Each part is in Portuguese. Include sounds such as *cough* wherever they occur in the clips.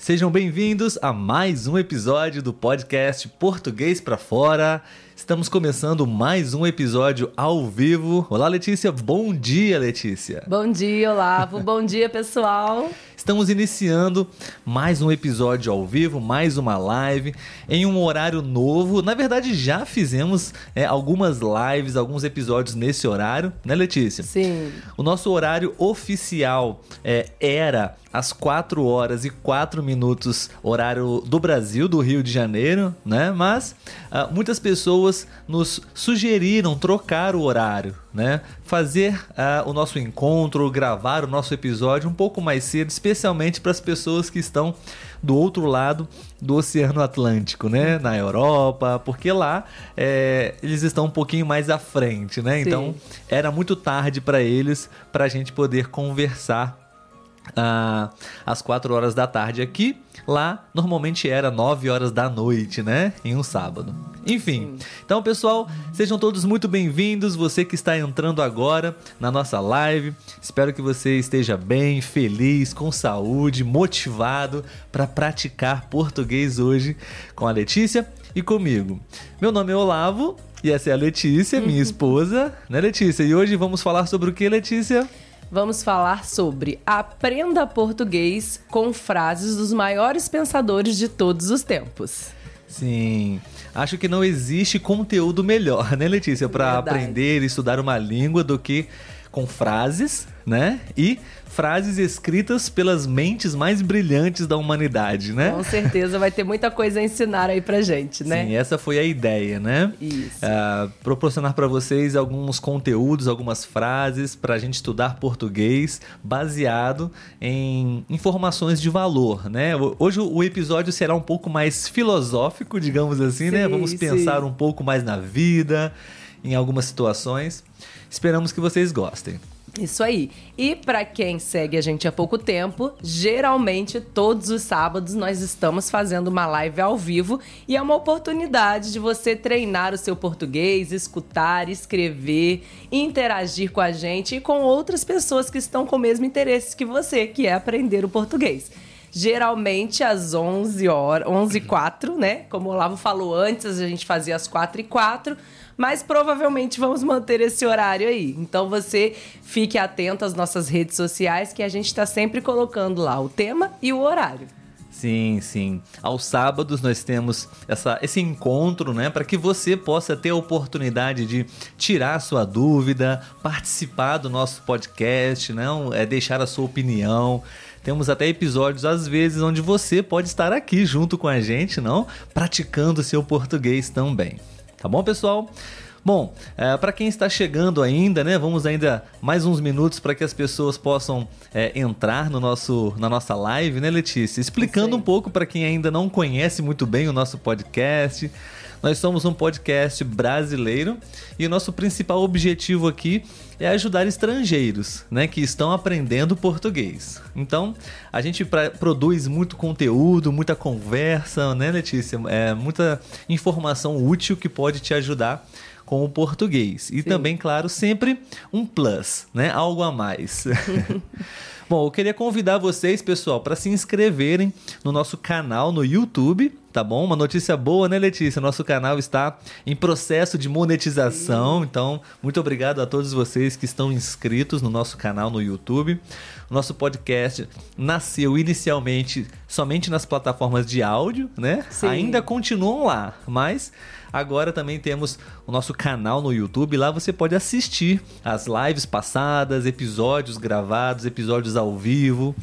Sejam bem-vindos a mais um episódio do podcast Português para Fora. Estamos começando mais um episódio ao vivo. Olá, Letícia. Bom dia, Letícia. Bom dia, Olavo. *laughs* Bom dia, pessoal. Estamos iniciando mais um episódio ao vivo, mais uma live em um horário novo. Na verdade, já fizemos é, algumas lives, alguns episódios nesse horário, né, Letícia? Sim. O nosso horário oficial é, era às 4 horas e 4 minutos, horário do Brasil, do Rio de Janeiro, né? Mas uh, muitas pessoas nos sugeriram trocar o horário, né? Fazer uh, o nosso encontro, gravar o nosso episódio um pouco mais cedo, especialmente para as pessoas que estão do outro lado do Oceano Atlântico, né? Na Europa, porque lá é, eles estão um pouquinho mais à frente, né? Então era muito tarde para eles para a gente poder conversar ah, às 4 horas da tarde aqui. Lá, normalmente era 9 horas da noite, né? Em um sábado. Enfim, então pessoal, sejam todos muito bem-vindos. Você que está entrando agora na nossa live, espero que você esteja bem, feliz, com saúde, motivado para praticar português hoje com a Letícia e comigo. Meu nome é Olavo e essa é a Letícia, minha esposa, né, Letícia? E hoje vamos falar sobre o que, Letícia? Vamos falar sobre aprenda português com frases dos maiores pensadores de todos os tempos. Sim. Acho que não existe conteúdo melhor, né, Letícia, para aprender e estudar uma língua do que com frases, né? E frases escritas pelas mentes mais brilhantes da humanidade, né? Com certeza vai ter muita coisa a ensinar aí pra gente, né? Sim, essa foi a ideia, né? Isso. Uh, proporcionar para vocês alguns conteúdos, algumas frases para a gente estudar português baseado em informações de valor, né? Hoje o episódio será um pouco mais filosófico, digamos assim, né? sim, né? Vamos pensar sim. um pouco mais na vida, em algumas situações. Esperamos que vocês gostem. Isso aí. E para quem segue a gente há pouco tempo, geralmente todos os sábados nós estamos fazendo uma live ao vivo e é uma oportunidade de você treinar o seu português, escutar, escrever, interagir com a gente e com outras pessoas que estão com o mesmo interesse que você, que é aprender o português geralmente às 11 horas, 11 e 4, né? Como o Olavo falou antes, a gente fazia às 4 e 4 mas provavelmente vamos manter esse horário aí. Então você fique atento às nossas redes sociais que a gente está sempre colocando lá o tema e o horário. Sim, sim. Aos sábados nós temos essa, esse encontro, né, para que você possa ter a oportunidade de tirar sua dúvida, participar do nosso podcast, não, é deixar a sua opinião. Temos até episódios às vezes onde você pode estar aqui junto com a gente, não, praticando seu português também. Tá bom, pessoal? Bom, é, para quem está chegando ainda, né? Vamos ainda mais uns minutos para que as pessoas possam é, entrar no nosso, na nossa live, né, Letícia? Explicando um pouco para quem ainda não conhece muito bem o nosso podcast. Nós somos um podcast brasileiro e o nosso principal objetivo aqui é ajudar estrangeiros, né, que estão aprendendo português. Então, a gente pra, produz muito conteúdo, muita conversa, né, Letícia? É, muita informação útil que pode te ajudar com o português. E Sim. também, claro, sempre um plus, né? Algo a mais. *laughs* Bom, eu queria convidar vocês, pessoal, para se inscreverem no nosso canal no YouTube, tá bom? Uma notícia boa, né, Letícia? Nosso canal está em processo de monetização, então muito obrigado a todos vocês que estão inscritos no nosso canal no YouTube. O nosso podcast nasceu inicialmente somente nas plataformas de áudio, né? Sim. Ainda continuam lá, mas Agora também temos o nosso canal no YouTube. Lá você pode assistir as lives passadas, episódios gravados, episódios ao vivo.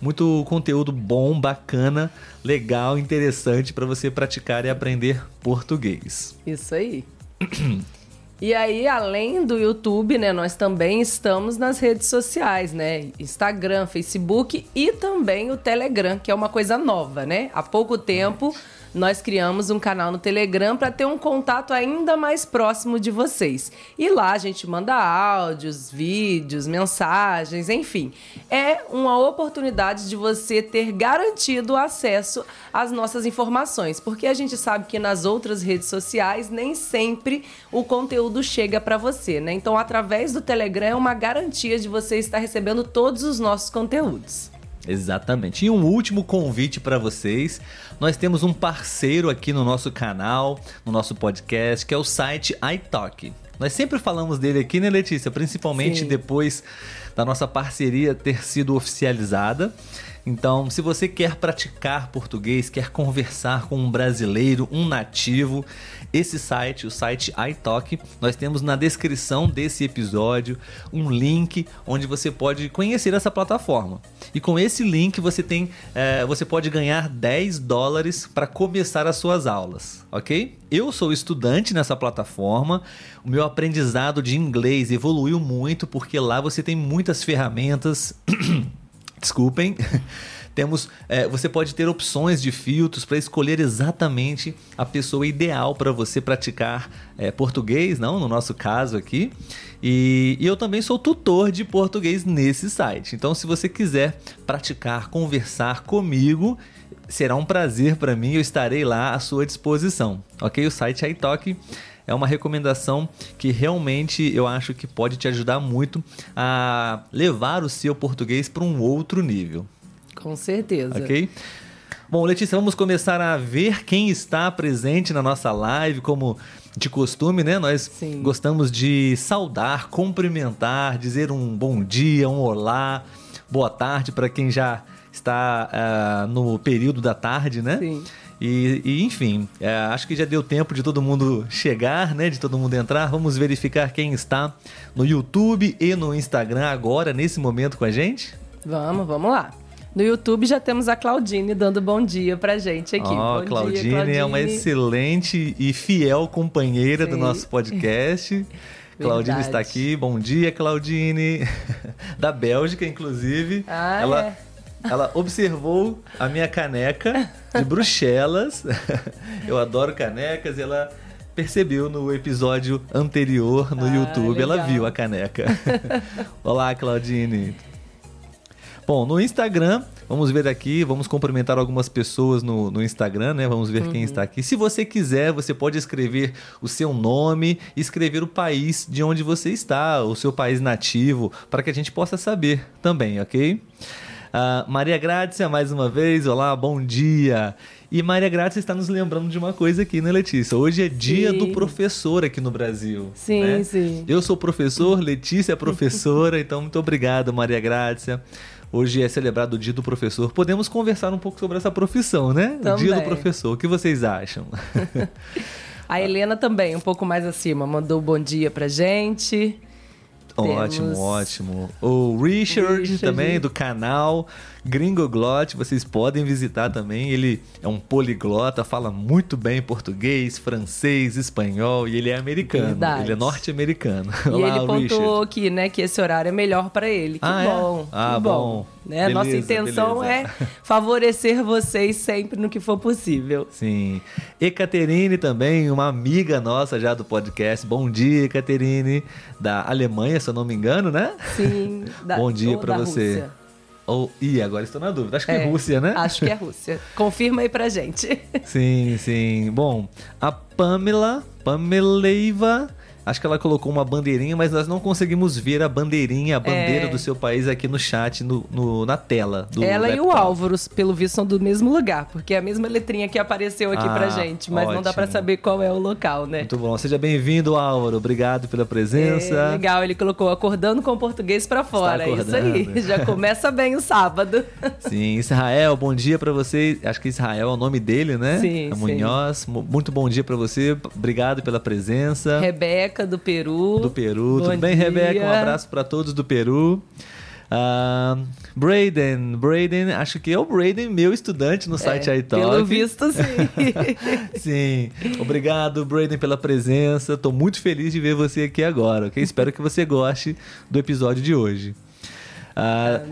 Muito conteúdo bom, bacana, legal, interessante para você praticar e aprender português. Isso aí. *clears throat* E aí, além do YouTube, né, nós também estamos nas redes sociais, né? Instagram, Facebook e também o Telegram, que é uma coisa nova, né? Há pouco tempo nós criamos um canal no Telegram para ter um contato ainda mais próximo de vocês. E lá a gente manda áudios, vídeos, mensagens, enfim. É uma oportunidade de você ter garantido acesso às nossas informações, porque a gente sabe que nas outras redes sociais nem sempre o conteúdo chega para você, né? Então, através do Telegram é uma garantia de você estar recebendo todos os nossos conteúdos. Exatamente. E um último convite para vocês. Nós temos um parceiro aqui no nosso canal, no nosso podcast, que é o site iTalk. Nós sempre falamos dele aqui, né, Letícia? Principalmente Sim. depois da nossa parceria ter sido oficializada. Então, se você quer praticar português, quer conversar com um brasileiro, um nativo, esse site, o site iTalk, nós temos na descrição desse episódio um link onde você pode conhecer essa plataforma. E com esse link você tem, eh, você pode ganhar 10 dólares para começar as suas aulas, ok? Eu sou estudante nessa plataforma, o meu aprendizado de inglês evoluiu muito porque lá você tem muitas ferramentas. *coughs* Desculpem. Temos, é, você pode ter opções de filtros para escolher exatamente a pessoa ideal para você praticar é, português, não? No nosso caso aqui. E, e eu também sou tutor de português nesse site. Então, se você quiser praticar, conversar comigo, será um prazer para mim. Eu estarei lá à sua disposição, ok? O site iTalk é uma recomendação que realmente eu acho que pode te ajudar muito a levar o seu português para um outro nível, Com certeza. ok? Bom, Letícia, vamos começar a ver quem está presente na nossa live, como de costume, né? Nós Sim. gostamos de saudar, cumprimentar, dizer um bom dia, um olá, boa tarde para quem já está ah, no período da tarde, né? Sim. E, e, enfim, é, acho que já deu tempo de todo mundo chegar, né? De todo mundo entrar. Vamos verificar quem está no YouTube e no Instagram agora, nesse momento com a gente. Vamos, vamos lá. No YouTube já temos a Claudine dando bom dia pra gente aqui. Bom Claudine, dia, é uma excelente e fiel companheira do Sim. nosso podcast. *laughs* Claudine está aqui. Bom dia, Claudine. *laughs* Da Bélgica, inclusive. Ah, ela, é. ela observou a minha caneca de *laughs* Bruxelas. Eu adoro canecas e ela percebeu no episódio anterior no Ah, YouTube. Ela legal. viu a caneca. Olá, Claudine. Bom, no Instagram, vamos ver aqui, vamos cumprimentar algumas pessoas no, no Instagram, né? Vamos ver quem está aqui. Se você quiser, você pode escrever o seu nome, escrever o país de onde você está, o seu país nativo, para que a gente possa saber também, ok? Ah, Maria Grácia, mais uma vez, olá, bom dia. E Maria Grácia está nos lembrando de uma coisa aqui, né, Letícia? Hoje é dia Sim. do professor aqui no Brasil. Sim, né? sim. Eu sou professor, Letícia é professora, *laughs* então muito obrigado, Maria Grácia. Hoje é celebrado o Dia do Professor. Podemos conversar um pouco sobre essa profissão, né? O Dia do Também. Professor. O que vocês acham? *laughs* A Helena também, um pouco mais acima, mandou bom dia pra gente. Ótimo, Temos- ótimo. O Richard, Richard. também, do canal Gringoglot, vocês podem visitar também. Ele é um poliglota, fala muito bem português, francês, espanhol e ele é americano. Verdade. Ele é norte-americano. E *laughs* Olá, ele pontuou Richard. aqui, né, que esse horário é melhor pra ele. Que Ah, é? bom. Ah, que bom. Né? Nossa Beleza, intenção beleza. é *laughs* favorecer vocês sempre no que for possível. Sim. Ekaterine também, uma amiga nossa já do podcast. Bom dia, Ekaterine, da Alemanha, se eu não me engano, né? Sim. da- Bom dia da você. Rússia. Ou, ih, agora estou na dúvida. Acho que é, É, Rússia, né? Acho que é Rússia. Confirma aí pra gente. Sim, sim. Bom, a Pamela, Pameleiva, acho que ela colocou uma bandeirinha, mas nós não conseguimos ver a bandeirinha, a bandeira É. do seu país aqui no chat, no, no- na tela. Ela e o laptop. Álvaro, pelo visto, são do mesmo lugar, porque é a mesma letrinha que apareceu aqui Ah, pra gente, mas não dá pra ótimo. saber qual é o local, né? Muito bom. Seja bem-vindo, Álvaro. Obrigado pela presença. É, legal, ele colocou acordando com o português pra fora. É isso aí. *laughs* Já começa bem o sábado. Sim, Israel, bom dia pra você. Acho que Israel é o nome dele, né? Sim, É sim. Munhoz. Mu- Muito bom dia pra você. Obrigado pela presença. Rebeca, do Peru. Do Peru. Bom Tudo bem, dia. Rebeca? Um abraço pra todos do Peru. Ah, Braden, Braden, acho que é o Braden, meu estudante no site É, iTalk. Pelo visto, sim. *laughs* Sim, obrigado, Braden, pela presença. Tô muito feliz de ver você aqui agora, ok? Espero que você goste do episódio de hoje.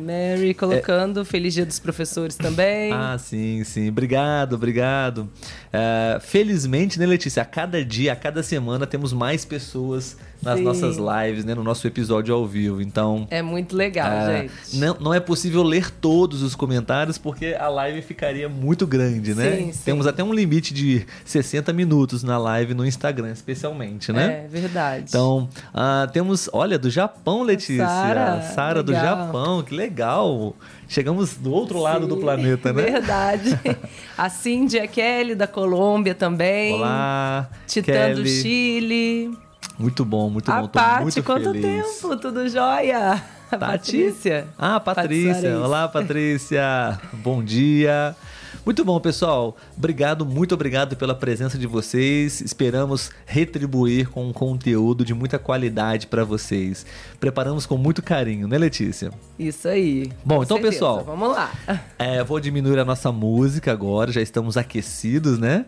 Mary colocando Feliz Dia dos Professores também. Ah, sim, sim. Obrigado, obrigado. É, felizmente, né, Letícia? A cada dia, a cada semana, temos mais pessoas nas Sim. nossas lives, né? No nosso episódio ao vivo. Então. É muito legal, ah, gente. não, não é possível ler todos os comentários porque a live ficaria muito grande, né? Sim, sim. Temos até um limite de 60 minutos na live no Instagram, especialmente, né? É verdade. Então, ah, temos, olha, do Japão, Letícia. Sara, Sara do. Japão. Que legal. Chegamos do outro Sim, lado do planeta, né? Verdade. *laughs* A Cíndia Kelly, da Colômbia também. Olá, Titã Kelly. do Chile. Muito bom, muito a bom. Tô Pati, muito quanto feliz. tempo? Tudo jóia? Tati? Patrícia. Ah, Patrícia. Olá, Patrícia. *laughs* bom dia. Muito bom, pessoal. Obrigado, muito obrigado pela presença de vocês. Esperamos retribuir com um conteúdo de muita qualidade para vocês. Preparamos com muito carinho, né, Letícia? Isso aí. Bom, então, certeza. pessoal. Vamos lá. É, vou diminuir a nossa música agora, já estamos aquecidos, né?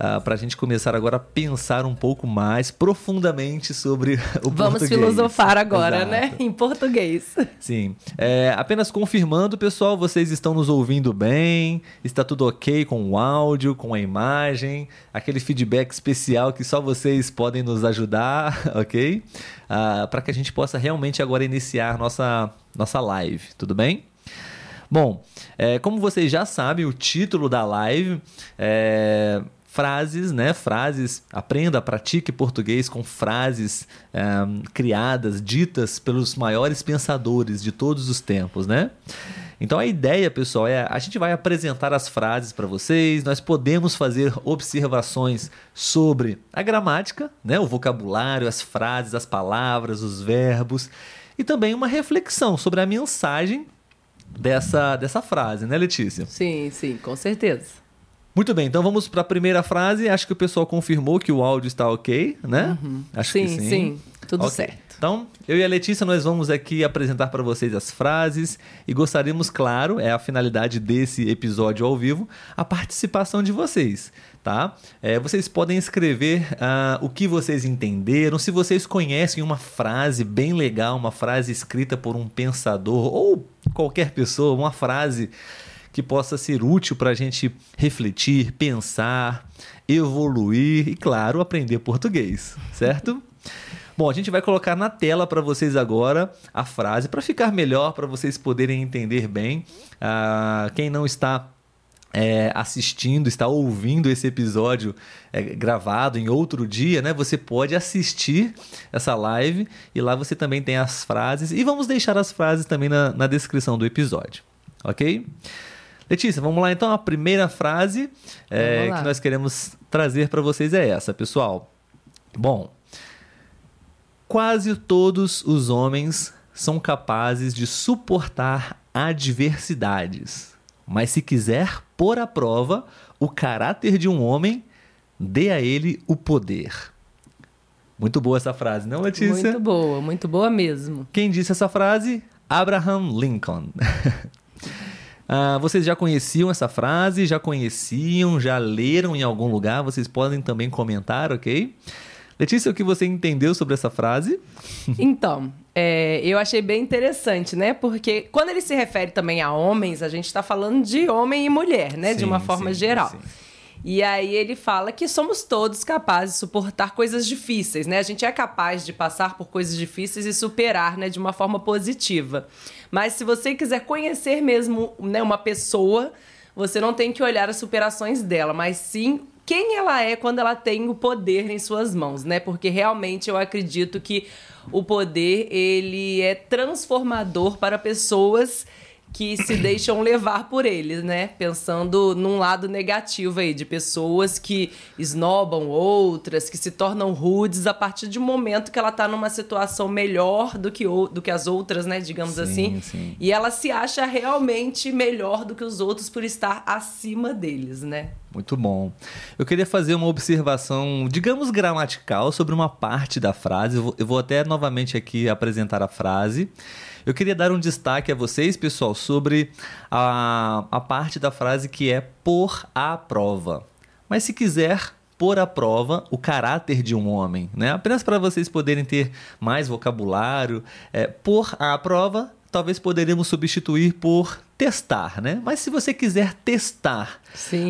Uh, ah, para a gente começar agora a pensar um pouco mais profundamente sobre *laughs* o Vamos português. filosofar agora, Exato. né? Em português. Sim. É, apenas confirmando, pessoal, vocês estão nos ouvindo bem, está tudo ok com o áudio, com a imagem, aquele feedback especial que só vocês podem nos ajudar, *laughs* ok? Uh, ah, para que a gente possa realmente agora iniciar nossa, nossa live, tudo bem? Bom, é, como vocês já sabem, o título da live é frases, né? Frases, aprenda, pratique português com frases é, criadas, ditas pelos maiores pensadores de todos os tempos, né? Então a ideia, pessoal, é a gente vai apresentar as frases para vocês, nós podemos fazer observações sobre a gramática, né, o vocabulário, as frases, as palavras, os verbos e também uma reflexão sobre a mensagem dessa, dessa frase, né, Letícia? Sim, sim, com certeza. Muito bem, então vamos para a primeira frase. Acho que o pessoal confirmou que o áudio está ok, né? Uhum. Acho sim, que sim. Sim, tudo okay. certo. Então, eu e a Letícia, nós vamos aqui apresentar para vocês as frases e gostaríamos, claro, é a finalidade desse episódio ao vivo, a participação de vocês, tá? É, vocês podem escrever uh, o que vocês entenderam, se vocês conhecem uma frase bem legal, uma frase escrita por um pensador ou qualquer pessoa, uma frase que possa ser útil para a gente refletir, pensar, evoluir e, claro, aprender português, certo? *laughs* Bom, a gente vai colocar na tela para vocês agora a frase para ficar melhor, para vocês poderem entender bem. Ah, quem não está é, assistindo, está ouvindo esse episódio é, gravado em outro dia, né? Você pode assistir essa live e lá você também tem as frases e vamos deixar as frases também na, na descrição do episódio, ok? Letícia, vamos lá então. A primeira frase é, que nós queremos trazer para vocês é essa, pessoal. Bom, quase todos os homens são capazes de suportar adversidades, mas se quiser pôr à prova o caráter de um homem, dê a ele o poder. Muito boa essa frase, não, Letícia? Muito boa, muito boa mesmo. Quem disse essa frase? Abraham Lincoln. *laughs* Uh, vocês já conheciam essa frase? Já conheciam? Já leram em algum lugar? Vocês podem também comentar, ok? Letícia, o que você entendeu sobre essa frase? *laughs* Então, é, eu achei bem interessante, né? Porque quando ele se refere também a homens, a gente está falando de homem e mulher, né? Sim, de uma forma sim, geral. Sim. E aí ele fala que somos todos capazes de suportar coisas difíceis, né? A gente é capaz de passar por coisas difíceis e superar, né, de uma forma positiva. Mas se você quiser conhecer mesmo, né, uma pessoa, você não tem que olhar as superações dela, mas sim quem ela é quando ela tem o poder em suas mãos, né? Porque realmente eu acredito que o poder ele é transformador para pessoas que se deixam *laughs* levar por eles, né? Pensando num lado negativo aí, de pessoas que esnobam outras, que se tornam rudes a partir de um momento que ela tá numa situação melhor do que, o, do que as outras, né? Digamos sim, assim. Sim. E ela se acha realmente melhor do que os outros por estar acima deles, né? Muito bom. Eu queria fazer uma observação, digamos, gramatical sobre uma parte da frase. Eu vou, eu vou até novamente aqui apresentar a frase. Eu queria dar um destaque a vocês, pessoal, sobre a, a parte da frase que é por a prova. Mas se quiser pôr à prova o caráter de um homem, né? Apenas para vocês poderem ter mais vocabulário, é, pôr à prova talvez poderíamos substituir por testar, né? Mas se você quiser testar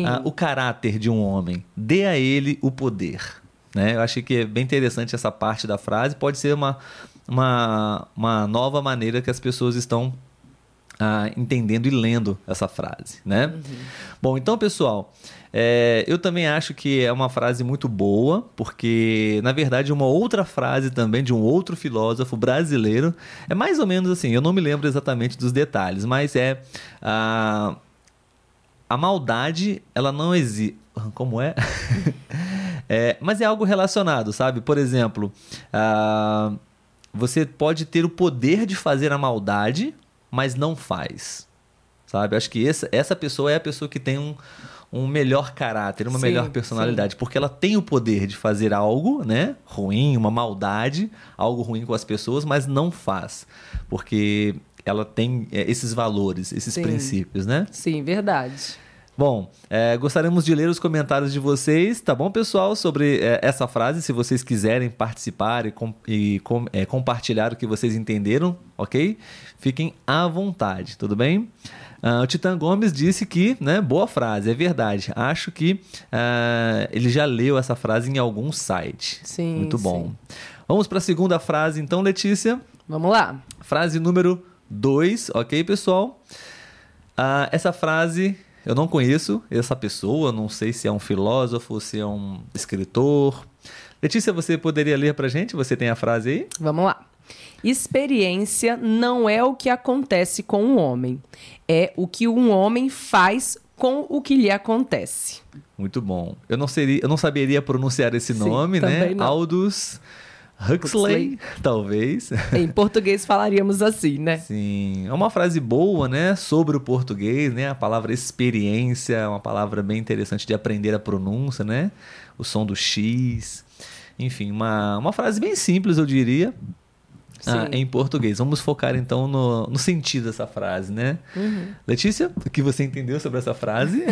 uh, o caráter de um homem, dê a ele o poder. Né? Eu achei que é bem interessante essa parte da frase. Pode ser uma, uma, uma nova maneira que as pessoas estão ah, entendendo e lendo essa frase, né? Uhum. Bom, então, pessoal, É, eu também acho que é uma frase muito boa, porque, na verdade, uma outra frase também de um outro filósofo brasileiro é mais ou menos assim, eu não me lembro exatamente dos detalhes, mas é. A, a maldade, ela não existe. Como é? *laughs* é? Mas é algo relacionado, sabe? Por exemplo, uh, você pode ter o poder de fazer a maldade, mas não faz. Sabe? Acho que essa, essa pessoa é a pessoa que tem um, um melhor caráter, uma sim, melhor personalidade, sim. porque ela tem o poder de fazer algo, né, ruim, uma maldade, algo ruim com as pessoas, mas não faz, porque ela tem é, esses valores, esses sim. princípios, né? Sim, verdade. Bom, é, gostaríamos de ler os comentários de vocês, tá bom, pessoal, sobre é, essa frase, se vocês quiserem participar e, com, e com, é, compartilhar o que vocês entenderam, ok? Fiquem à vontade, tudo bem? Uh, o Titã Gomes disse que, né, boa frase, é verdade. Acho que uh, ele já leu essa frase em algum site. Sim. Muito bom. Sim. Vamos para a segunda frase, então, Letícia. Vamos lá. Frase número 2, ok, pessoal? Uh, essa frase eu não conheço essa pessoa, não sei se é um filósofo, se é um escritor. Letícia, você poderia ler para gente? Você tem a frase aí? Vamos lá. Experiência não é o que acontece com um homem, é o que um homem faz com o que lhe acontece. Muito bom. Eu não seria, eu não saberia pronunciar esse Sim, nome, né? Não. Aldous Huxley, Huxley, talvez. Em português falaríamos assim, né? Sim, é uma frase boa, né, sobre o português, né? A palavra experiência é uma palavra bem interessante de aprender a pronúncia, né? O som do X. Enfim, uma, uma frase bem simples, eu diria, ah, em português. Vamos focar então no, no sentido dessa frase, né? Uhum. Letícia, o que você entendeu sobre essa frase?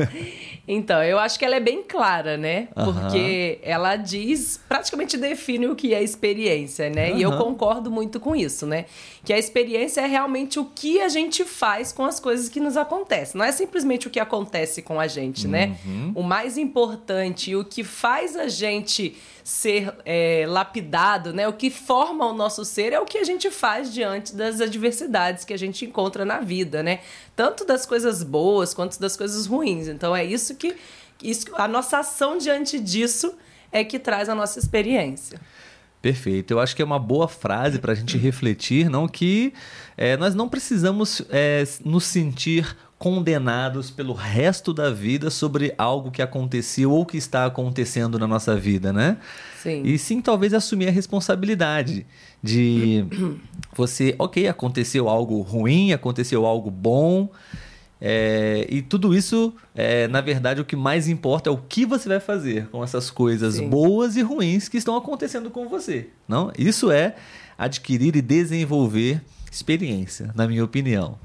*laughs* então, eu acho que ela é bem clara, né? Uhum. Porque ela diz, praticamente define o que é experiência, né? Uhum. E eu concordo muito com isso, né? Que a experiência é realmente o que a gente faz com as coisas que nos acontecem. Não é simplesmente o que acontece com a gente, né? Uhum. O mais importante, o que faz a gente ser é, lapidado, né? O que forma o nosso ser é o que a gente faz diante das adversidades que a gente encontra na vida, né? Tanto das coisas boas quanto das coisas ruins. Então é isso que isso, a nossa ação diante disso é que traz a nossa experiência. Perfeito. Eu acho que é uma boa frase para a gente refletir, não que é, nós não precisamos é, nos sentir condenados pelo resto da vida sobre algo que aconteceu ou que está acontecendo na nossa vida, né? Sim. E sim, talvez assumir a responsabilidade de você, ok, aconteceu algo ruim, aconteceu algo bom, é, e tudo isso, é, na verdade, o que mais importa é o que você vai fazer com essas coisas sim. boas e ruins que estão acontecendo com você, não? Isso é adquirir e desenvolver experiência, na minha opinião,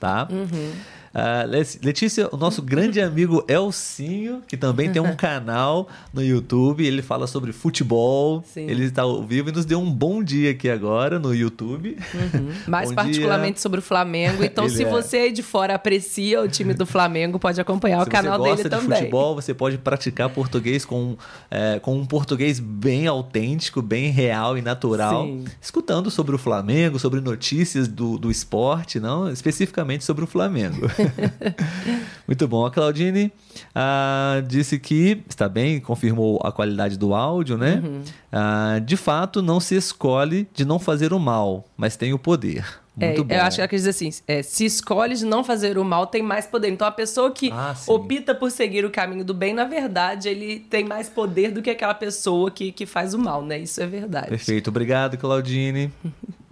tá? Uhum. Uh, Letícia, o nosso grande amigo Elcinho, que também tem um *laughs* canal no YouTube, ele fala sobre futebol. Sim. Ele está ao vivo e nos deu um bom dia aqui agora no YouTube. Uhum. *laughs* Mais bom particularmente dia. sobre o Flamengo. Então, se é. você aí de fora aprecia o time do Flamengo, pode acompanhar se o canal dele também. Se você gosta de futebol, você pode praticar português com, é, com um português bem autêntico, bem real e natural. Sim. Escutando sobre o Flamengo, sobre notícias do, do esporte, não especificamente sobre o Flamengo. *laughs* *laughs* Muito bom. A Claudine ah, disse que está bem, confirmou a qualidade do áudio, né? Uhum. Ah, de fato, não se escolhe de não fazer o mal, mas tem o poder. Muito é, bom. Eu acho que ela quer dizer assim: é, se escolhe de não fazer o mal, tem mais poder. Então, a pessoa que ah, opta por seguir o caminho do bem, na verdade, ele tem mais poder do que aquela pessoa que, que faz o mal, né? Isso é verdade. Perfeito. Obrigado, Claudine. *laughs*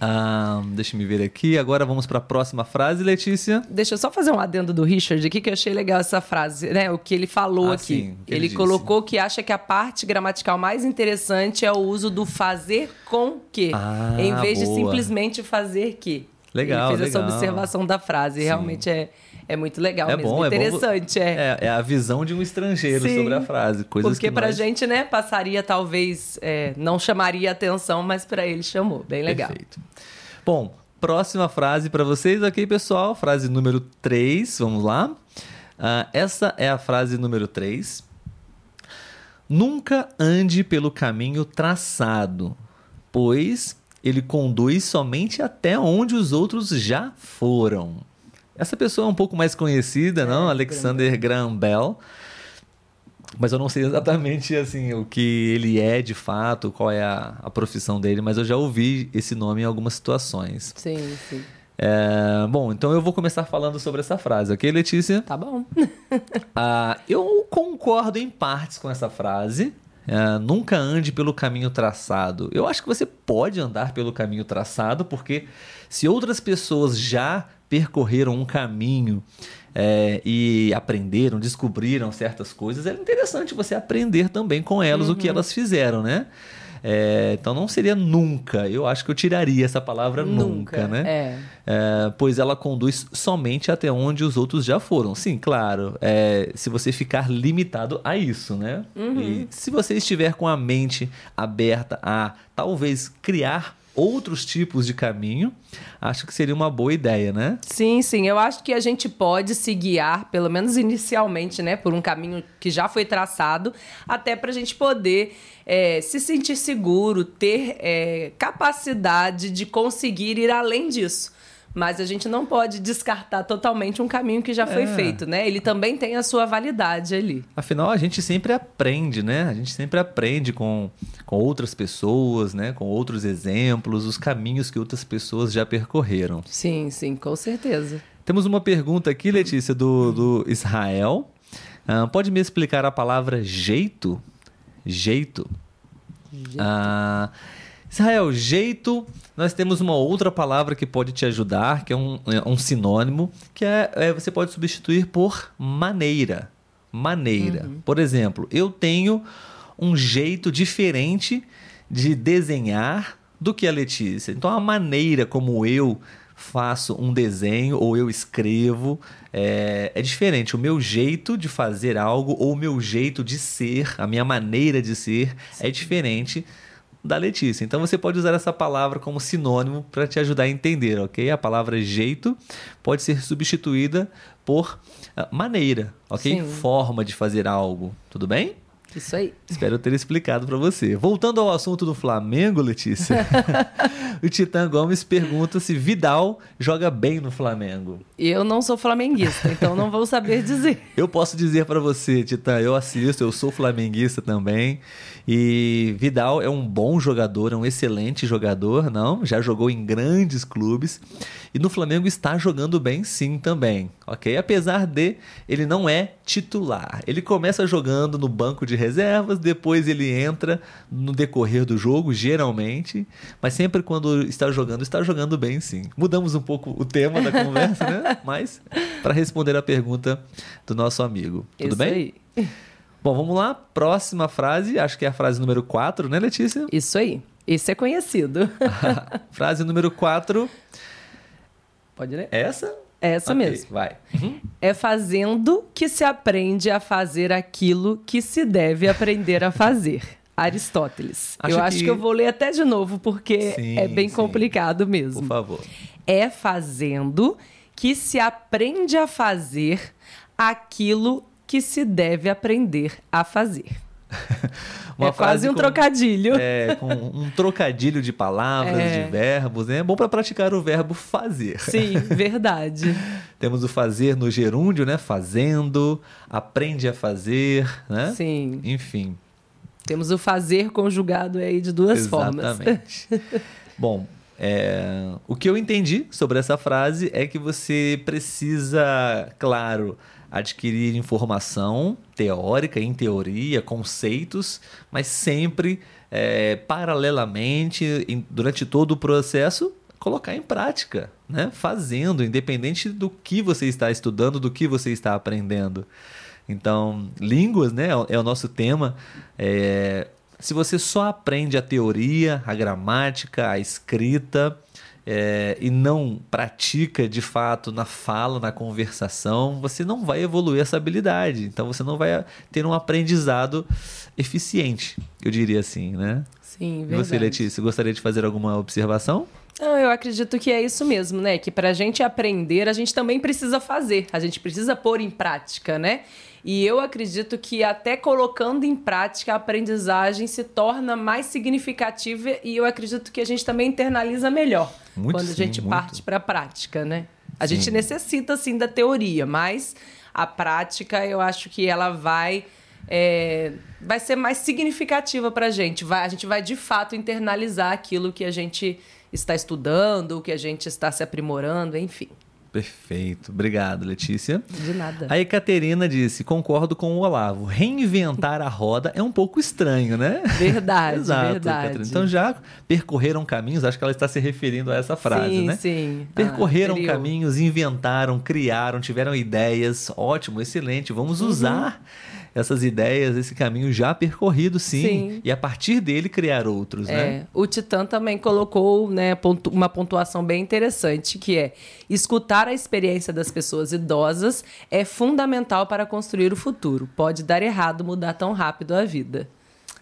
Ah, deixa me ver aqui. Agora vamos para a próxima frase, Letícia. Deixa eu só fazer um adendo do Richard aqui, que eu achei legal essa frase, né? O que ele falou ah, aqui. Sim, ele, ele colocou que acha que a parte gramatical mais interessante é o uso do fazer com que, ah, em vez boa. de simplesmente fazer que. Legal, ele fez legal. essa observação da frase. Sim. Realmente é é muito legal é mesmo, bom, interessante. É, bom. É. é, a visão de um estrangeiro Sim, sobre a frase. Coisas porque que pra nós... gente, né, passaria talvez, é, não chamaria atenção, mas para ele chamou. Bem legal. Perfeito. Bom, próxima frase para vocês, ok, pessoal? Frase número 3, vamos lá. Uh, essa é a frase número 3. Nunca ande pelo caminho traçado, pois ele conduz somente até onde os outros já foram. Essa pessoa é um pouco mais conhecida, não? Alexander Graham Bell. Mas eu não sei exatamente assim o que ele é de fato, qual é a, a profissão dele, mas eu já ouvi esse nome em algumas situações. Sim, sim. É, bom, então eu vou começar falando sobre essa frase, ok, Letícia? Tá bom. *laughs* Ah, eu concordo em partes com essa frase. É, nunca ande pelo caminho traçado. Eu acho que você pode andar pelo caminho traçado, porque se outras pessoas já percorreram um caminho é, e aprenderam, descobriram certas coisas, é interessante você aprender também com elas o que elas fizeram, né? É, então não seria nunca. Eu acho que eu tiraria essa palavra nunca, Nunca, né? é. É, pois ela conduz somente até onde os outros já foram. Sim, claro. é, se você ficar limitado a isso, né? E se você estiver com a mente aberta a talvez criar outros tipos de caminho, acho que seria uma boa ideia, né? Sim, sim. Eu acho que a gente pode se guiar, pelo menos inicialmente, né, por um caminho que já foi traçado, até para a gente poder é, se sentir seguro, ter é, capacidade de conseguir ir além disso. Mas a gente não pode descartar totalmente um caminho que já foi É. feito, né? Ele também tem a sua validade ali. Afinal, a gente sempre aprende, né? A gente sempre aprende com, com outras pessoas, né? Com outros exemplos, os caminhos que outras pessoas já percorreram. Sim, sim, com certeza. Temos uma pergunta aqui, Letícia, do, do Israel. Ah, pode me explicar a palavra jeito? Jeito. Ah, Israel, jeito, nós temos uma outra palavra que pode te ajudar, que é um, é um sinônimo, que é, é, você pode substituir por maneira. Maneira. Por exemplo, eu tenho um jeito diferente de desenhar do que a Letícia. Então, a maneira como eu faço um desenho ou eu escrevo é, é diferente. O meu jeito de fazer algo ou o meu jeito de ser, a minha maneira de ser é diferente da Letícia. Então você pode usar essa palavra como sinônimo para te ajudar a entender, ok? A palavra jeito pode ser substituída por ah, maneira, ok? Sim. Forma de fazer algo, tudo bem? Isso aí. Espero ter explicado para você. Voltando ao assunto do Flamengo, Letícia, *laughs* *laughs* o Titã Gomes pergunta se Vidal joga bem no Flamengo. Eu não sou flamenguista, então não vou saber dizer. *laughs* Eu posso dizer para você, Titã, eu assisto, eu sou flamenguista também. E Vidal é um bom jogador, é um excelente jogador, não? Já jogou em grandes clubes. E no Flamengo está jogando bem sim também, ok? Apesar de ele não é titular. Ele começa jogando no banco de reservas, depois ele entra no decorrer do jogo, geralmente. Mas sempre quando está jogando, está jogando bem sim. Mudamos um pouco o tema da conversa, né? *laughs* Mas para responder a pergunta do nosso amigo. Tudo Isso bem? aí. Bom, vamos lá. Próxima frase, acho que é a frase número 4, né, Letícia? Isso aí. Esse é conhecido. *laughs* *laughs* frase número 4. Pode ler? Essa? Essa Ok, mesmo. Vai. É fazendo que se aprende a fazer aquilo que se deve aprender a fazer. Aristóteles. Acho eu acho que- que eu vou ler até de novo, porque Sim, é bem sim. complicado Por mesmo. favor. É fazendo que se aprende a fazer aquilo que se deve aprender a fazer. *laughs* Uma é quase um com- trocadilho. É, com um trocadilho de palavras, É. de verbos, né? É bom para praticar o verbo fazer. Sim, *laughs* verdade. Temos o fazer no gerúndio, né? Fazendo, aprende a fazer, né? Sim. Enfim, Temos o fazer conjugado aí de duas formas. Exatamente. *laughs* Bom, é, o que eu entendi sobre essa frase é que você precisa, claro, adquirir informação teórica, em teoria, conceitos, mas sempre, é, paralelamente, em- durante todo o processo, colocar em prática, né? Fazendo, independente do que você está estudando, do que você está aprendendo. Então, línguas, né, é o nosso tema. É, se você só aprende a teoria, a gramática, a escrita é, e não pratica de fato na fala, na conversação, você não vai evoluir essa habilidade. Então, você não vai ter um aprendizado eficiente, eu diria assim, né? Sim, E verdade. você, Letícia, gostaria de fazer alguma observação? Eu acredito que é isso mesmo, né? Que pra gente aprender, a gente também precisa fazer. A gente precisa pôr em prática, né? E eu acredito que até colocando em prática a aprendizagem se torna mais significativa e eu acredito que a gente também internaliza melhor Muito quando a sim, gente muito. parte pra prática, né? A Sim. gente necessita, sim, da teoria, mas a prática, eu acho que ela vai... É, vai ser mais significativa para a gente. Vai, a gente vai, de fato, internalizar aquilo que a gente está estudando, o que a gente está se aprimorando, enfim. Perfeito. Obrigado, Letícia. De nada. A Ekaterina disse: concordo com o Olavo. Reinventar a roda é um pouco estranho, né? Verdade, *laughs* Exato, verdade. Então já percorreram caminhos, acho que ela está se referindo a essa frase, sim, né? Sim, Percorreram ah, caminhos, inventaram, criaram, tiveram ideias. Ótimo, excelente. Vamos uhum. usar essas ideias, esse caminho já percorrido, sim, sim. e a partir dele criar outros, é. né? O Titã também colocou né, uma pontuação bem interessante, que é escutar a experiência das pessoas idosas é fundamental para construir o futuro. Pode dar errado mudar tão rápido a vida.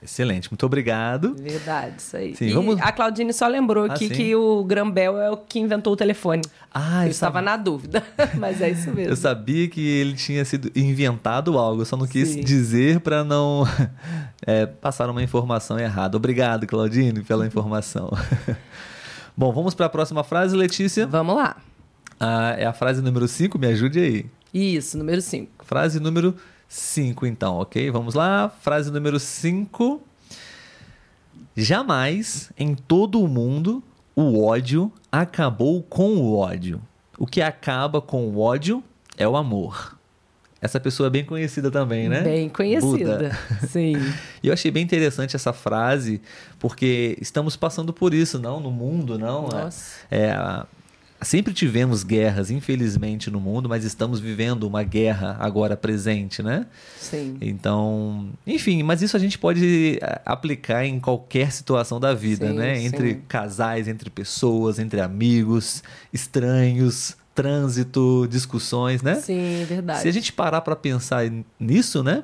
Excelente, muito obrigado. Verdade, isso aí. Sim, vamos... a Claudine só lembrou ah, aqui que o Grambel é o que inventou o telefone. Ah, eu estava na dúvida, *laughs* mas é isso mesmo. Eu sabia que ele tinha sido inventado algo, eu só não quis sim. dizer para não *laughs* é, passar uma informação errada. Obrigado, Claudine, pela *laughs* informação. Bom, vamos para a próxima frase, Letícia? Vamos lá. Ah, é a frase número 5, me ajude aí. Isso, número 5. Frase número 5. 5, então, ok? Vamos lá. Frase número 5. Jamais em todo o mundo o ódio acabou com o ódio. O que acaba com o ódio é o amor. Essa pessoa é bem conhecida também, né? Bem conhecida, Buda. *laughs* sim. *laughs* e eu achei bem interessante essa frase, porque estamos passando por isso, não? No mundo, não? Nossa. É, é Sempre tivemos guerras, infelizmente, no mundo, mas estamos vivendo uma guerra agora presente, né? Sim. Então, enfim, mas isso a gente pode eh, aplicar em qualquer situação da vida, sim, né? Entre sim. casais, entre pessoas, entre amigos, estranhos, trânsito, discussões, né? Sim, verdade. Se a gente parar para pensar nisso, né?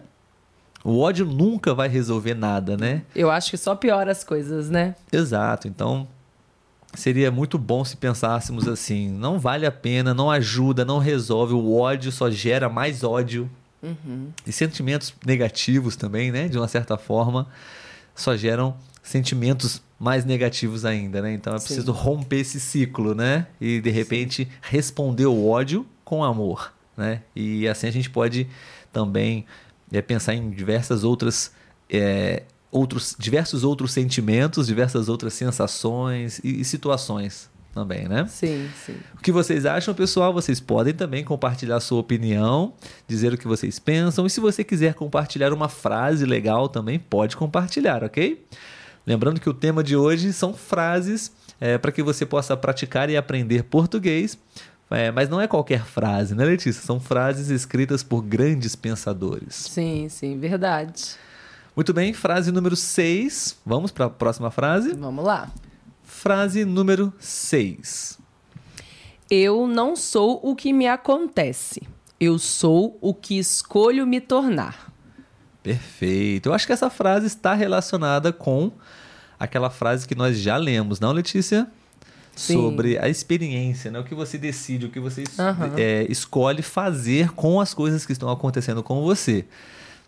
O ódio nunca vai resolver nada, né? Eu acho que só piora as coisas, né? Exato. Então, seria muito bom se pensássemos assim: não vale a pena, não ajuda, não resolve. O ódio só gera mais ódio. Uhum. E sentimentos negativos também, né? De uma certa forma, só geram sentimentos mais negativos ainda, né? Então é Sim. preciso romper esse ciclo, né? E de repente Sim. responder o ódio com amor, né? E assim a gente pode também é, pensar em diversas outras é, outros, diversos outros sentimentos, diversas outras sensações e, e situações também, né? Sim, sim. O que vocês acham, pessoal? Vocês podem também compartilhar sua opinião, dizer o que vocês pensam. E se você quiser compartilhar uma frase legal também, pode compartilhar, ok? Lembrando que o tema de hoje são frases é, para que você possa praticar e aprender português. É, mas não é qualquer frase, né, Letícia? São frases escritas por grandes pensadores. Sim, sim, verdade. Muito bem, frase número 6. Vamos para a próxima frase? Vamos lá. Frase número 6. Eu não sou o que me acontece. Eu sou o que escolho me tornar. Perfeito. Eu acho que essa frase está relacionada com aquela frase que nós já lemos, não, Letícia? Sim. Sobre a experiência, né? o que você decide, o que você uhum. é, escolhe fazer com as coisas que estão acontecendo com você.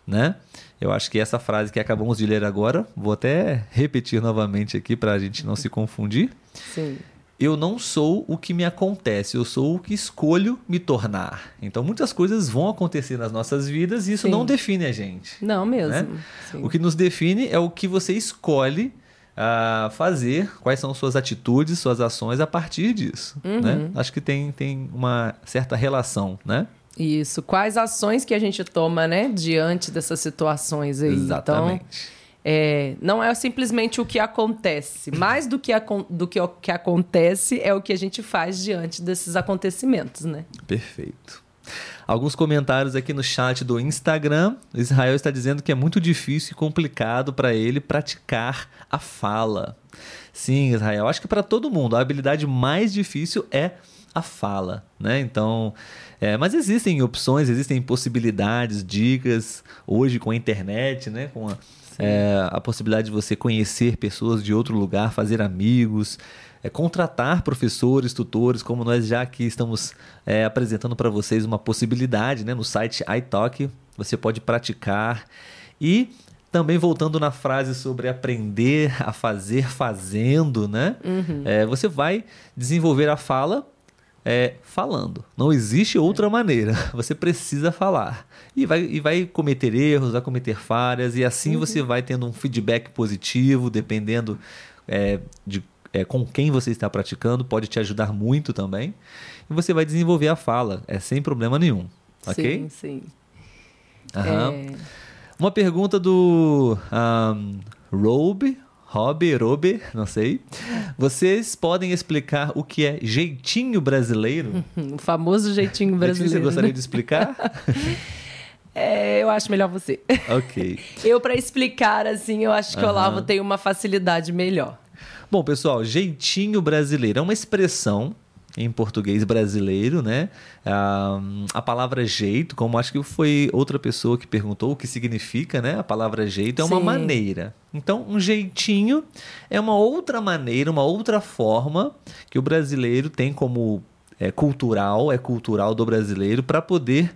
Né? Eu acho que essa frase que acabamos de ler agora, vou até repetir novamente aqui para a gente não se confundir. Sim. Eu não sou o que me acontece, eu sou o que escolho me tornar. Então, muitas coisas vão acontecer nas nossas vidas e isso Sim. não define a gente. Não mesmo. Né? O que nos define é o que você escolhe uh, fazer, quais são suas atitudes, suas ações a partir disso. Uhum. Né? Acho que tem, tem uma certa relação, né? Isso. Quais ações que a gente toma, né, diante dessas situações aí? Exatamente. Então, é, não é simplesmente o que acontece. Mais do que, a, do que o que acontece é o que a gente faz diante desses acontecimentos, né? Perfeito. Alguns comentários aqui no chat do Instagram. Israel está dizendo que é muito difícil e complicado para ele praticar a fala. Sim, Israel, acho que para todo mundo a habilidade mais difícil é a fala, né? Então, é, mas existem opções, existem possibilidades, dicas hoje com a internet, né? Com a, é, a possibilidade de você conhecer pessoas de outro lugar, fazer amigos, é, contratar professores, tutores, como nós já aqui estamos é, apresentando para vocês uma possibilidade, né? No site iTalk você pode praticar e também voltando na frase sobre aprender a fazer fazendo, né? Uhum. É, você vai desenvolver a fala é falando. Não existe outra maneira. *laughs* Você precisa falar. E vai, e vai cometer erros, vai cometer falhas, e assim uhum. você vai tendo um feedback positivo, dependendo é, de é, com quem você está praticando, pode te ajudar muito também. E você vai desenvolver a fala, é sem problema nenhum. Ok? Sim, sim. É... Uma pergunta do um, Robe, Robe, Robe, não sei. Vocês podem explicar o que é jeitinho brasileiro? *laughs* o famoso jeitinho brasileiro. Você gostaria de explicar? *laughs* É, eu acho melhor você. Ok. *laughs* Eu, para explicar, assim, eu acho que o Olavo tem uma facilidade melhor. Bom, pessoal, jeitinho brasileiro é uma expressão em português brasileiro, né? A, a palavra jeito, como acho que foi outra pessoa que perguntou o que significa, né? A palavra jeito é uma Sim. maneira. Então, um jeitinho é uma outra maneira, uma outra forma que o brasileiro tem como é, cultural, é cultural do brasileiro para poder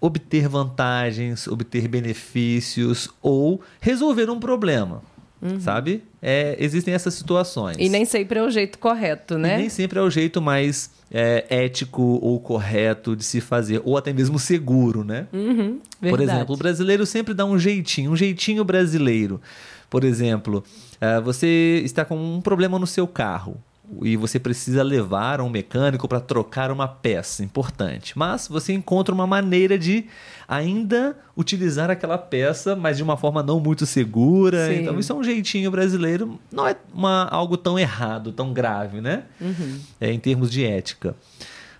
obter vantagens, obter benefícios ou resolver um problema. Uhum. Sabe? É, existem essas situações. E nem sempre é o jeito correto, né? E nem sempre é o jeito mais é, ético ou correto de se fazer, ou até mesmo seguro, né? Uhum, Por exemplo, o brasileiro sempre dá um jeitinho, um jeitinho brasileiro. Por exemplo, uh, você está com um problema no seu carro e você precisa levar um mecânico para trocar uma peça importante. Mas você encontra uma maneira de ainda utilizar aquela peça, mas de uma forma não muito segura. Sim. Então, isso é um jeitinho brasileiro. Não é uma, algo tão errado, tão grave, né? Uhum. É, em termos de ética.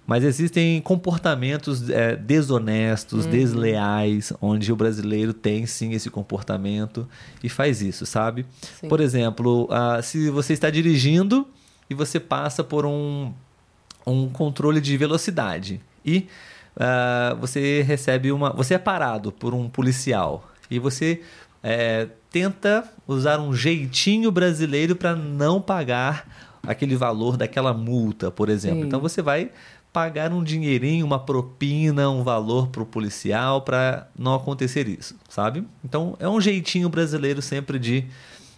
Mas existem comportamentos é, desonestos, uhum. desleais, onde o brasileiro tem sim esse comportamento e faz isso, sabe? Sim. Por exemplo, uh, se você está dirigindo e você passa por um, um controle de velocidade e uh, você recebe uma. Você é parado por um policial e você é, tenta usar um jeitinho brasileiro para não pagar aquele valor daquela multa, por exemplo. Sim. Então você vai pagar um dinheirinho, uma propina, um valor para o policial para não acontecer isso, sabe? Então é um jeitinho brasileiro sempre de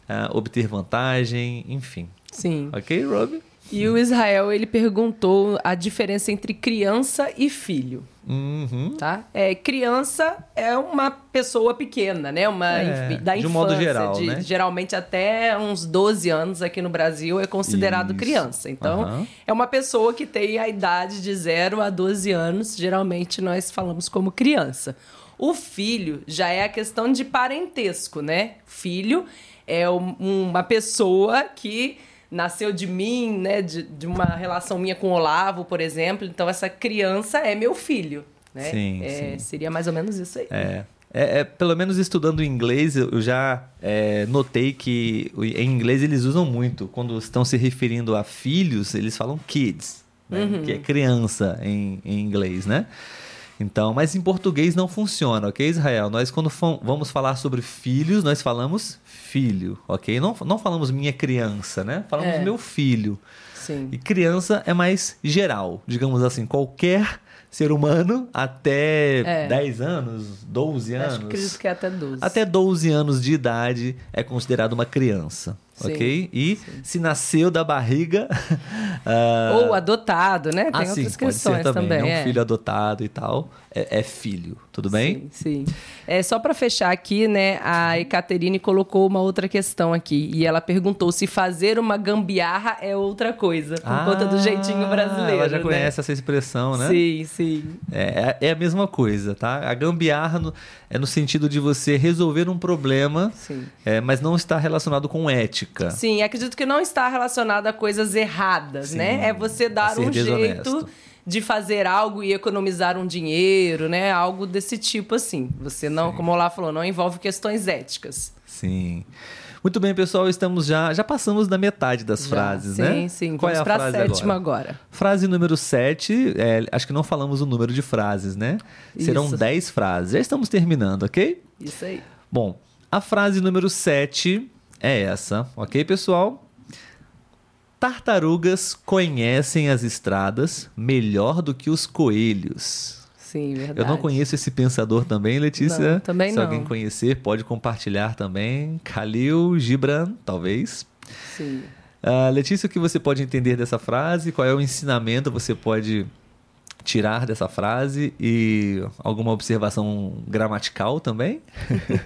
uh, obter vantagem, enfim. Sim. Ok, Rob? E o Israel, ele perguntou a diferença entre criança e filho. Uhum. Tá? É, criança é uma pessoa pequena, né? Uma é, da infância. De um modo geral, de, né? Geralmente até uns 12 anos aqui no Brasil é considerado Isso. criança. Então, uhum. é uma pessoa que tem a idade de 0 a 12 anos. Geralmente nós falamos como criança. O filho já é a questão de parentesco, né? Filho é uma pessoa que nasceu de mim, né, de, de uma relação minha com o Olavo, por exemplo. Então, essa criança é meu filho. Né? Sim, é, sim. Seria mais ou menos isso aí. É. É, é, pelo menos estudando inglês, eu já é, notei que em inglês eles usam muito. Quando estão se referindo a filhos, eles falam kids, né? uhum. que é criança em, em inglês, né? Então, mas em português não funciona, ok, Israel? Nós, quando vamos falar sobre filhos, nós falamos filho, ok? Não, não falamos minha criança, né? Falamos é. meu filho. Sim. E criança é mais geral, digamos assim, qualquer ser humano até é. 10 anos, 12 anos. Acho que é até 12. Até 12 anos de idade é considerado uma criança. Sim, ok? E sim. se nasceu da barriga. uh... *laughs* Ou adotado, né? Tem ah, outras sim, questões também. também né? Um filho adotado e tal. É, é filho, tudo bem? Sim, sim. É, só para fechar aqui, né? A Ekaterine colocou uma outra questão aqui. E ela perguntou se fazer uma gambiarra é outra coisa, por ah, conta do jeitinho brasileiro. Ela já né? conhece essa expressão, né? Sim, sim. É, é a mesma coisa, tá? A gambiarra no, é no sentido de você resolver um problema, é, mas não está relacionado com ética Sim, acredito que não está relacionado a coisas erradas, Sim, né? É você dar um desonesto. jeito de fazer algo e economizar um dinheiro, né? Algo desse tipo assim. Você não, Sim. como o Olá falou, não envolve questões éticas. Sim. Muito bem, pessoal, estamos já já passamos da metade das já, frases, sim, né? Sim, sim. Qual Vamos é a frase sétima agora? agora? Frase número 7, é, acho que não falamos o número de frases, né? Isso. Serão 10 frases. Já estamos terminando, ok? Isso aí. Bom, a frase número 7 é essa, ok, pessoal? Tartarugas conhecem as estradas melhor do que os coelhos. Sim, verdade. Eu não conheço esse pensador também, Letícia. Não, também Se não. alguém conhecer, pode compartilhar também. Khalil Gibran, talvez. Sim. Uh, Letícia, o que você pode entender dessa frase? Qual é o ensinamento que você pode tirar dessa frase? E alguma observação gramatical também?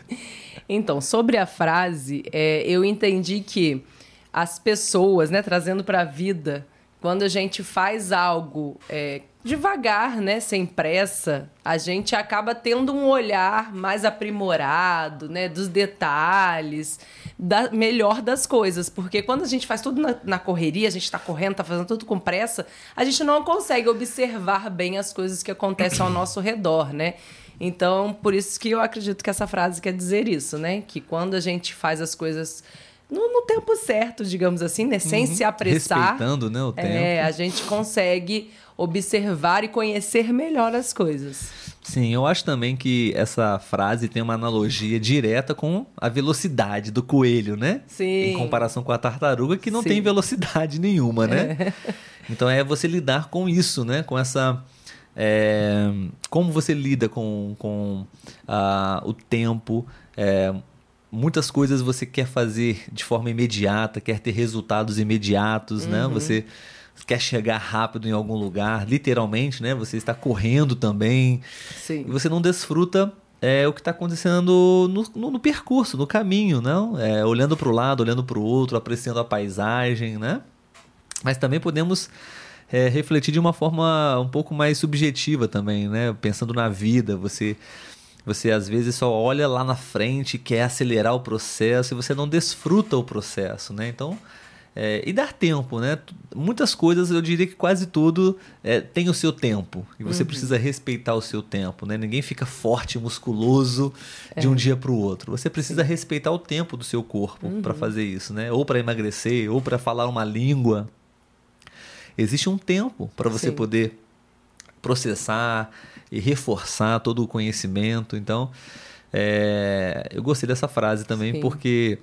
*laughs* então, sobre a frase, é, eu entendi que as pessoas, né, trazendo para a vida, quando a gente faz algo é, devagar, né, sem pressa, a gente acaba tendo um olhar mais aprimorado, né, dos detalhes, da melhor das coisas, porque quando a gente faz tudo na, na correria, a gente está correndo, está fazendo tudo com pressa, a gente não consegue observar bem as coisas que acontecem ao nosso redor, né? Então, por isso que eu acredito que essa frase quer dizer isso, né? Que quando a gente faz as coisas no, no tempo certo, digamos assim, né? Sem uhum. se apressar. Respeitando, né, o tempo. É, a gente consegue observar e conhecer melhor as coisas. Sim, eu acho também que essa frase tem uma analogia direta com a velocidade do coelho, né? Sim. Em comparação com a tartaruga, que não Sim. tem velocidade nenhuma, né? É. *laughs* Então é você lidar com isso, né? Com essa. É, como você lida com, com uh, o tempo. É, muitas coisas você quer fazer de forma imediata, quer ter né? imediatos, uhum. né? Você quer chegar rápido em algum lugar, literalmente, né? Você está correndo também. Sim. E você não desfruta é, o que está acontecendo no, no, no, percurso, no caminho, não? É, olhando para o lado, olhando para o outro, apreciando a paisagem, né? Mas também podemos é, refletir de uma forma um pouco mais subjetiva também, né? Pensando na vida, você você às vezes só olha lá na frente, quer acelerar o processo e você não desfruta o processo, né? Então, é, e dar tempo, né? Muitas coisas, eu diria que quase tudo é, tem o seu tempo. E você uhum. precisa respeitar o seu tempo, né? Ninguém fica forte, musculoso de é. um dia para o outro. Você precisa Sim. respeitar o tempo do seu corpo uhum. para fazer isso, né? Ou para emagrecer, ou para falar uma língua. Existe um tempo para você Sim. poder processar e reforçar todo o conhecimento. Então, é, eu gostei dessa frase também Sim. porque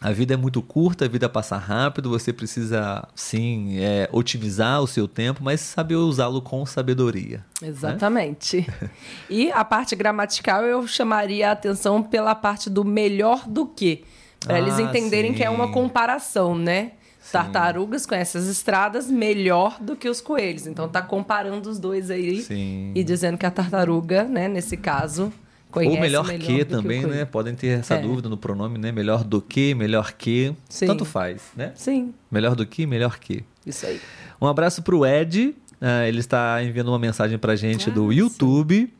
a vida é muito curta, a vida passa rápido, você precisa, sim, é, otimizar o seu tempo, mas saber usá-lo com sabedoria. Né? Exatamente. Né? *laughs* e a parte gramatical eu chamaria a atenção pela parte do melhor do que. Para ah, eles entenderem sim. que é uma comparação, né? Sim. Tartarugas conhecem as estradas melhor do que os coelhos. Então tá comparando os dois aí sim. e dizendo que a tartaruga, né, nesse caso, Conhece Ou melhor, melhor que também, que né? Podem ter essa é. dúvida no pronome, né? Melhor do que, melhor que. Sim. Tanto faz, né? Sim. Melhor do que, melhor que. Isso aí. Um abraço para o Ed. Uh, ele está enviando uma mensagem para gente ah, do YouTube.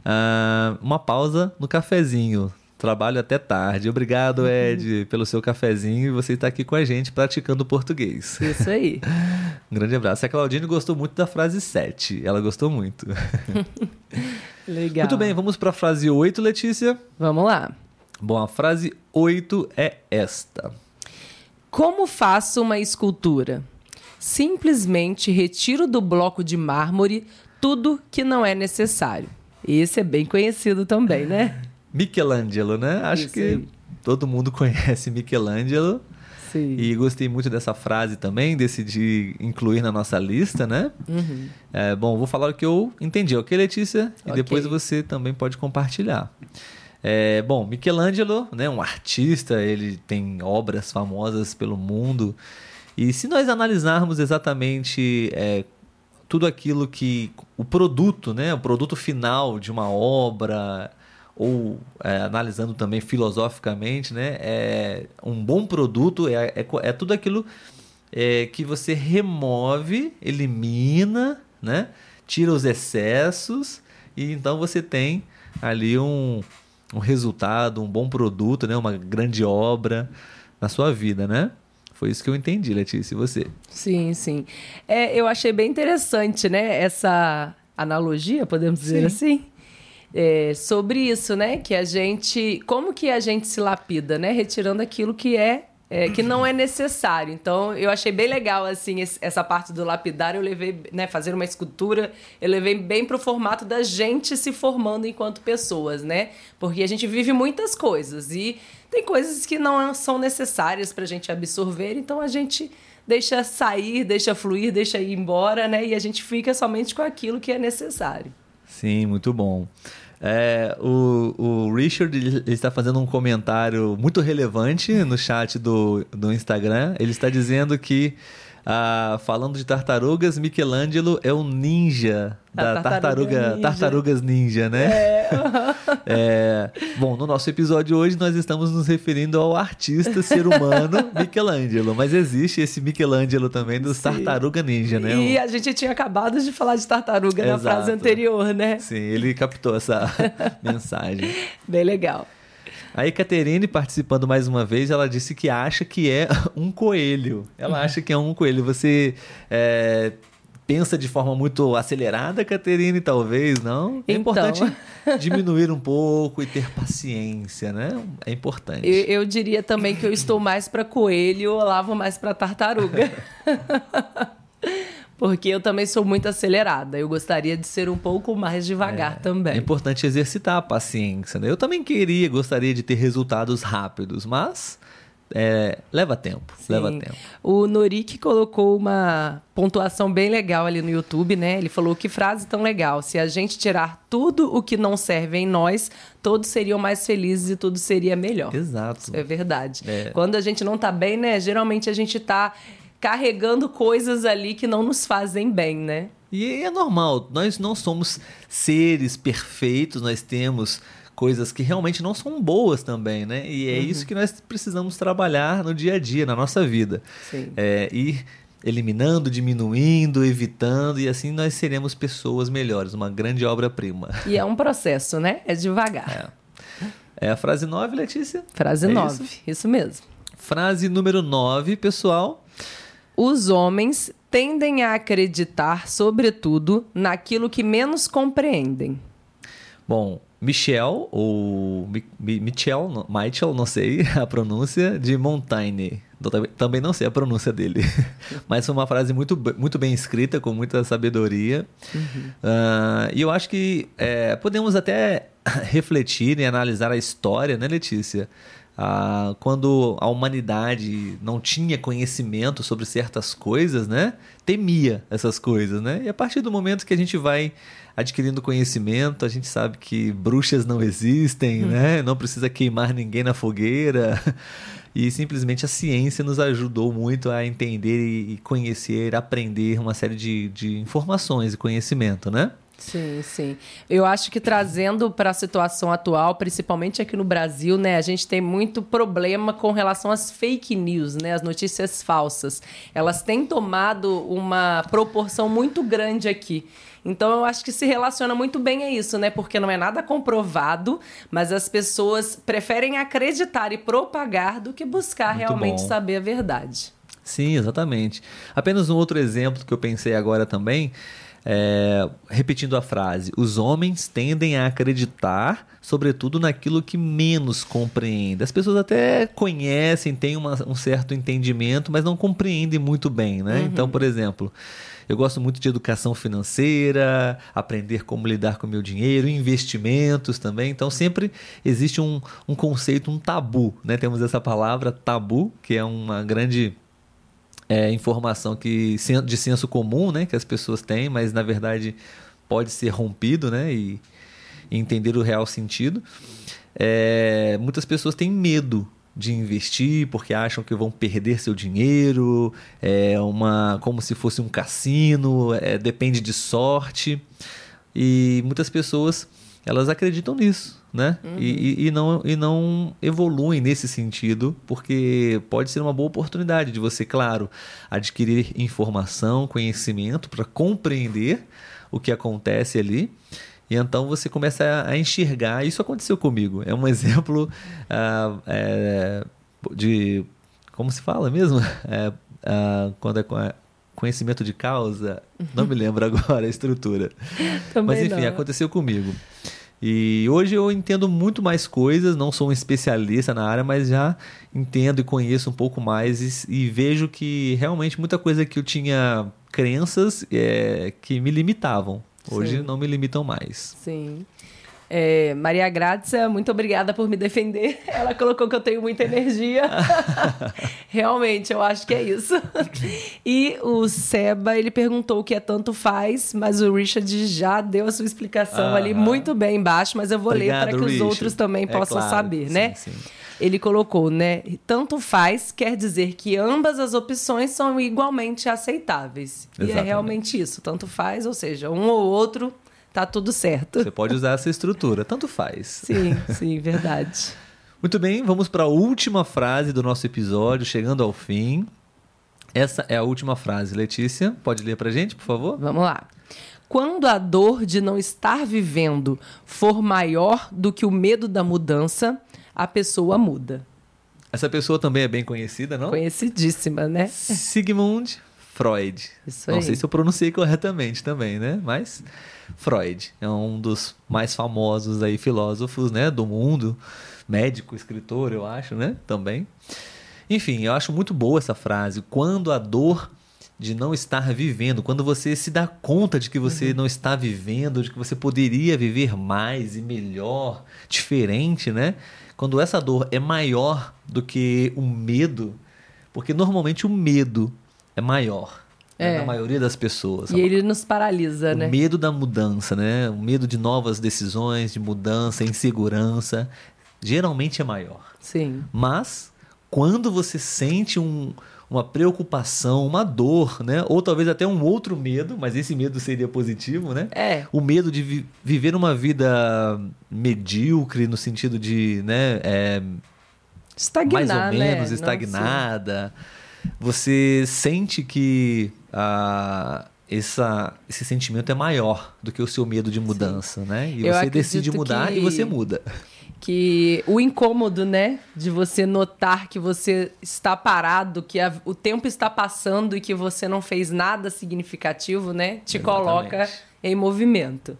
Uh, uma pausa no cafezinho. Trabalho até tarde. Obrigado, uhum. Ed, pelo seu cafezinho e você está aqui com a gente praticando português. Isso aí. um *laughs* grande abraço. A Claudine gostou muito da frase 7. Ela gostou muito. *laughs* Legal. Muito bem, vamos para a frase 8, Letícia. Vamos lá. Bom, a frase 8 é esta: Como faço uma escultura? Simplesmente retiro do bloco de mármore tudo que não é necessário. Esse é bem conhecido também, né? Michelangelo, né? Acho Isso que aí. todo mundo *laughs* conhece Michelangelo. Sim. E gostei muito dessa frase também, decidi incluir na nossa lista, né? Uhum. É, bom, vou falar o que eu entendi, ok, Letícia? E okay. depois você também pode compartilhar. É, bom, Michelangelo, né, um artista, ele tem obras famosas pelo mundo. E se nós analisarmos exatamente é, tudo aquilo que o produto, né, o produto final de uma obra, ou é, analisando também filosoficamente, né, é, um bom produto é, é, é tudo aquilo é, que você remove, elimina, né, tira os excessos e então você tem ali um, um resultado, um bom produto, né, uma grande obra na sua vida, né? Foi isso que eu entendi, Letícia, e você? Sim, sim. É, eu achei bem interessante, né, essa analogia, podemos dizer sim. assim, é, sobre isso, né? Que a gente. Como que a gente se lapida, né? Retirando aquilo que é. É, que não é necessário. Então, eu achei bem legal, assim, esse, essa parte do lapidar. Eu levei, né, fazer uma escultura, eu levei bem pro formato da gente se formando enquanto pessoas, né? Porque a gente vive muitas coisas e tem coisas que não são necessárias pra gente absorver, então a gente deixa sair, deixa fluir, deixa ir embora, né? E a gente fica somente com aquilo que é necessário. Sim, muito bom. É, o, o Richard ele está fazendo um comentário muito relevante no chat do, do Instagram. Ele está dizendo que ah, falando de tartarugas, Michelangelo é o ninja da tartaruga, tartaruga ninja. tartarugas ninja, né? É. *laughs* é. Bom, no nosso episódio hoje nós estamos nos referindo ao artista ser humano *laughs* Michelangelo, mas existe esse Michelangelo também dos Sim. tartaruga ninja, né? E a gente tinha acabado de falar de tartaruga Exato. na frase anterior, né? Sim, ele captou essa *laughs* mensagem. Bem legal. A Ekaterine, participando mais uma vez, ela disse que acha que é *laughs* um coelho. Ela uhum. acha que é um coelho. Você é, pensa de forma muito acelerada, Caterine, talvez, não? É então... importante *laughs* diminuir um pouco e ter paciência, né? É importante. Eu, eu diria também que eu estou mais para coelho, ou lavo mais para tartaruga. *laughs* Porque eu também sou muito acelerada. Eu gostaria de ser um pouco mais devagar é, também. É importante exercitar a paciência. Né? Eu também queria, gostaria de ter resultados rápidos, mas é, leva tempo, Sim. leva tempo. O Norik colocou uma pontuação bem legal ali no YouTube, né? Ele falou que frase tão legal. Se a gente tirar tudo o que não serve em nós, todos seriam mais felizes e tudo seria melhor. Exato. É verdade. É. Quando a gente não tá bem, né? Geralmente a gente tá carregando coisas ali que não nos fazem bem, né? E é normal, nós não somos seres perfeitos, nós temos coisas que realmente não são boas também, né? E é uhum. isso que nós precisamos trabalhar no dia a dia, na nossa vida. Sim. É, ir eliminando, diminuindo, evitando, e assim nós seremos pessoas melhores, uma grande obra-prima. E é um processo, né? É devagar. É, é a frase 9, Letícia? Frase 9, é isso? isso mesmo. Frase número 9, pessoal os homens tendem a acreditar, sobretudo, naquilo que menos compreendem. Bom, Michel, ou Michel, Michel, não sei *laughs* a pronúncia, de Montaigne. Também não sei a pronúncia dele. *laughs* Mas foi uma frase muito, muito bem escrita, com muita sabedoria. Uhum. Uh, e eu acho que é, podemos até *laughs* refletir e analisar a história, né, Letícia? Ah, quando a humanidade não tinha conhecimento sobre certas coisas, né? Temia essas coisas, né? E a partir do momento que a gente vai adquirindo conhecimento, a gente sabe que bruxas não existem, hum. né? Não precisa queimar ninguém na fogueira. *laughs* E simplesmente a ciência nos ajudou muito a entender e conhecer, aprender uma série de, de informações e conhecimento, né? Sim, sim. Eu acho que trazendo para a situação atual, principalmente aqui no Brasil, né, a gente tem muito problema com relação às fake news, né, as notícias falsas. Elas têm tomado uma proporção muito grande aqui. Então eu acho que se relaciona muito bem a isso, né? Porque não é nada comprovado, mas as pessoas preferem acreditar e propagar do que buscar muito realmente bom. saber a verdade. Sim, exatamente. Apenas um outro exemplo que eu pensei agora também é, repetindo a frase, os homens tendem a acreditar, sobretudo, naquilo que menos compreendem. As pessoas até conhecem, têm uma, um certo entendimento, mas não compreendem muito bem, né? Uhum. Então, por exemplo, eu gosto muito de educação financeira, aprender como lidar com o meu dinheiro, investimentos também. Então, sempre existe um, um conceito, um tabu, né? Temos essa palavra tabu, que é uma grande é, informação que de senso comum, né, que as pessoas têm, mas na verdade pode ser rompido, né, e, e entender o real sentido. É, muitas pessoas têm medo de investir porque acham que vão perder seu dinheiro, é uma como se fosse um cassino, é, depende de sorte e muitas pessoas elas acreditam nisso, né? Uhum. E, e, não, e não evoluem nesse sentido, porque pode ser uma boa oportunidade de você, claro, adquirir informação, conhecimento para compreender o que acontece ali. E então você começa a, enxergar. Isso aconteceu comigo. É um *laughs* exemplo uh, é, de. Como se fala mesmo? *laughs* É, uh, quando é conhecimento de causa. Não me lembro *laughs* agora a estrutura. Mas enfim, não. aconteceu comigo. E hoje eu entendo muito mais coisas, não sou um especialista na área, mas já entendo e conheço um pouco mais e, e vejo que realmente muita coisa que eu tinha crenças é, que me limitavam. Hoje Sim. não me limitam mais. Sim. É, Maria Grazia, muito obrigada por me defender. *laughs* Ela colocou que eu tenho muita energia. *laughs* Realmente, eu acho que é isso. E o Seba, ele perguntou o que é tanto faz, mas o Richard já deu a sua explicação ali muito bem embaixo, mas eu vou Obrigado, ler para que Richard. os outros também é possam claro. saber, né? Sim, sim. Ele colocou, né? Tanto faz quer dizer que ambas as opções são igualmente aceitáveis. Exatamente. E é realmente isso. Tanto faz, ou seja, um ou outro tá tudo certo. Você pode usar essa estrutura, tanto faz. Sim, *laughs* sim, verdade. Muito bem, vamos para a última frase do nosso episódio, chegando ao fim. Essa é a última frase. Letícia, pode ler para gente, por favor? Vamos lá. Quando a dor de não estar vivendo for maior do que o medo da mudança, a pessoa muda. Essa pessoa também é bem conhecida, não? Conhecidíssima, né? Sigmund Freud. Isso aí. Não sei se eu pronunciei corretamente também, né? Mas Freud é um dos mais famosos aí filósofos, né, do mundo, médico, escritor, eu acho, né, também. Enfim, eu acho muito boa essa frase. Quando a dor de não estar vivendo, quando você se dá conta de que você uhum. não está vivendo, de que você poderia viver mais e melhor, diferente, né? Quando essa dor é maior do que o medo, porque normalmente o medo é maior. Né, é. Na maioria das pessoas. E ele nos paralisa, o né? O medo da mudança, né? O medo de novas decisões, de mudança, insegurança, geralmente é maior. Sim. Mas quando você sente um, uma preocupação, uma dor, né? Ou talvez até um outro medo, mas esse medo seria positivo, né? É. O medo de vi viver uma vida medíocre no sentido de, né? É, Estagnar, mais ou menos né? estagnada. Não, você sente que a essa, esse sentimento é maior do que o seu medo de mudança, Sim. né? E Eu você decide mudar que... e você muda que o incômodo, né, de você notar que você está parado, que a, o tempo está passando e que você não fez nada significativo, né, te Exatamente. coloca em movimento.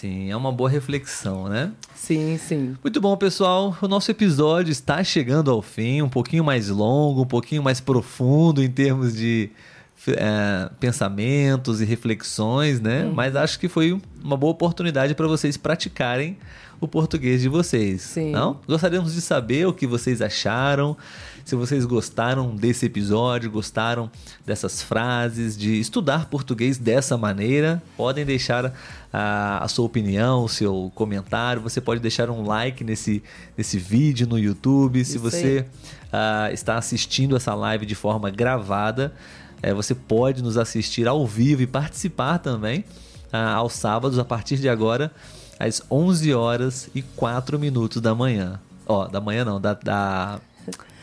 Sim, é uma boa reflexão, né? Sim, sim. Muito bom, pessoal. O nosso episódio está chegando ao fim, um pouquinho mais longo, um pouquinho mais profundo em termos de é, pensamentos e reflexões, né? Hum. Mas acho que foi uma boa oportunidade para vocês praticarem o português de vocês. Sim. Não? Gostaríamos de saber o que vocês acharam, se vocês gostaram desse episódio, gostaram dessas frases, de estudar português dessa maneira. Podem deixar a, a sua opinião, o seu comentário. Você pode deixar um like nesse, nesse vídeo no YouTube. Isso se você uh, está assistindo essa live de forma gravada, é, você pode nos assistir ao vivo e participar também uh, aos sábados, a partir de agora às 11 horas e 4 minutos da manhã. Ó, da manhã não, da, da...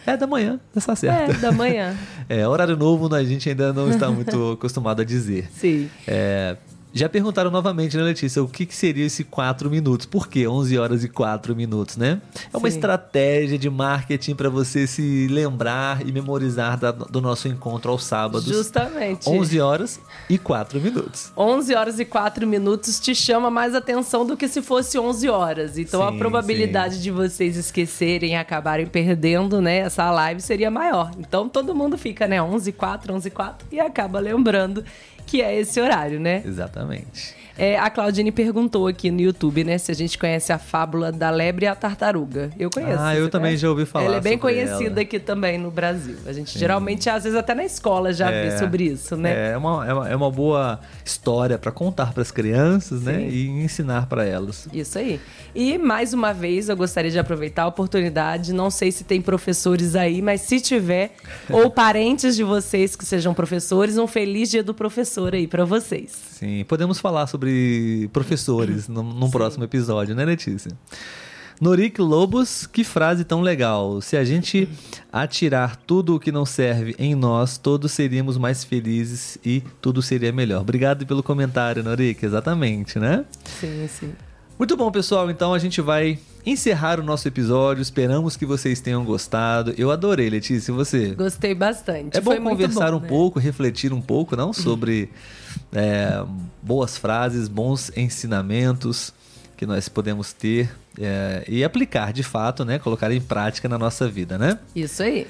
É da manhã, está certo. É, da manhã. *laughs* é, horário novo a gente ainda não está muito *laughs* acostumado a dizer. Sim. É, já perguntaram novamente, né, Letícia, o que, que seria esse 4 minutos? Por que 11 horas e 4 minutos, né? É uma Sim. estratégia de marketing para você se lembrar e memorizar da, do nosso encontro aos sábados. Justamente. 11 horas e 4 minutos. 11 horas e 4 minutos te chama mais atenção do que se fosse 11 horas. Então sim, a probabilidade sim. de vocês esquecerem e acabarem perdendo, né, essa live seria maior. Então todo mundo fica, né, 11 e 4, 11 e 4 e acaba lembrando que é esse horário, né? Exatamente. É, a Claudine perguntou aqui no YouTube, né, se a gente conhece a fábula da lebre e a tartaruga. Eu conheço. Ah, eu também conhece? já ouvi falar. Ela é bem conhecida ela. aqui também no Brasil. A gente Sim. geralmente, às vezes, até na escola já é, vê sobre isso, né? É uma, é uma, é uma boa história para contar para as crianças, né, Sim. né? E ensinar para elas. Isso aí. E mais uma vez, eu gostaria de aproveitar a oportunidade. Não sei se tem professores aí, mas se tiver, *laughs* ou parentes de vocês que sejam professores, um feliz dia do professor aí para vocês. Sim, podemos falar sobre sobre professores num, num próximo episódio, né, Letícia? Norik Lobos, que frase tão legal. Se a gente atirar tudo o que não serve em nós, todos seríamos mais felizes e tudo seria melhor. Obrigado pelo comentário, Norik. Exatamente, né? Sim, sim. Muito bom, pessoal. Então a gente vai encerrar o nosso episódio. Esperamos que vocês tenham gostado. Eu adorei, Letícia. E você? Gostei bastante. É bom Foi conversar bom, um né? pouco, refletir um pouco, não sobre *laughs* é, boas frases, bons ensinamentos que nós podemos ter é, e aplicar de fato, né? Colocar em prática na nossa vida, né? Isso aí.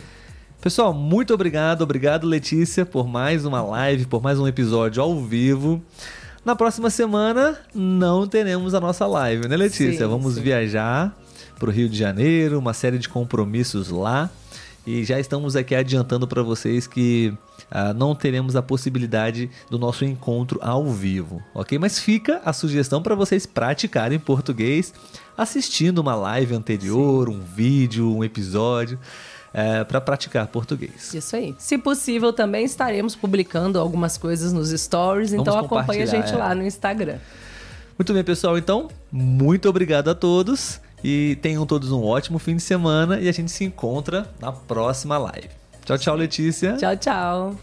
Pessoal, muito obrigado. Obrigado, Letícia, por mais uma live, por mais um episódio ao vivo. Na próxima semana não teremos a nossa live, né, Letícia? Sim, Vamos sim. viajar para o Rio de Janeiro, uma série de compromissos lá. E já estamos aqui adiantando para vocês que ah, não teremos a possibilidade do nosso encontro ao vivo, ok? Mas fica a sugestão para vocês praticarem português assistindo uma live anterior, um vídeo, um episódio, para praticar português. Isso aí. Se possível, também estaremos publicando algumas coisas nos stories, Vamos então acompanha a gente é. lá no Instagram. Muito bem, pessoal. Então, muito obrigado a todos e tenham todos um ótimo fim de semana e a gente se encontra na próxima live. Tchau, tchau, Letícia. Tchau, tchau.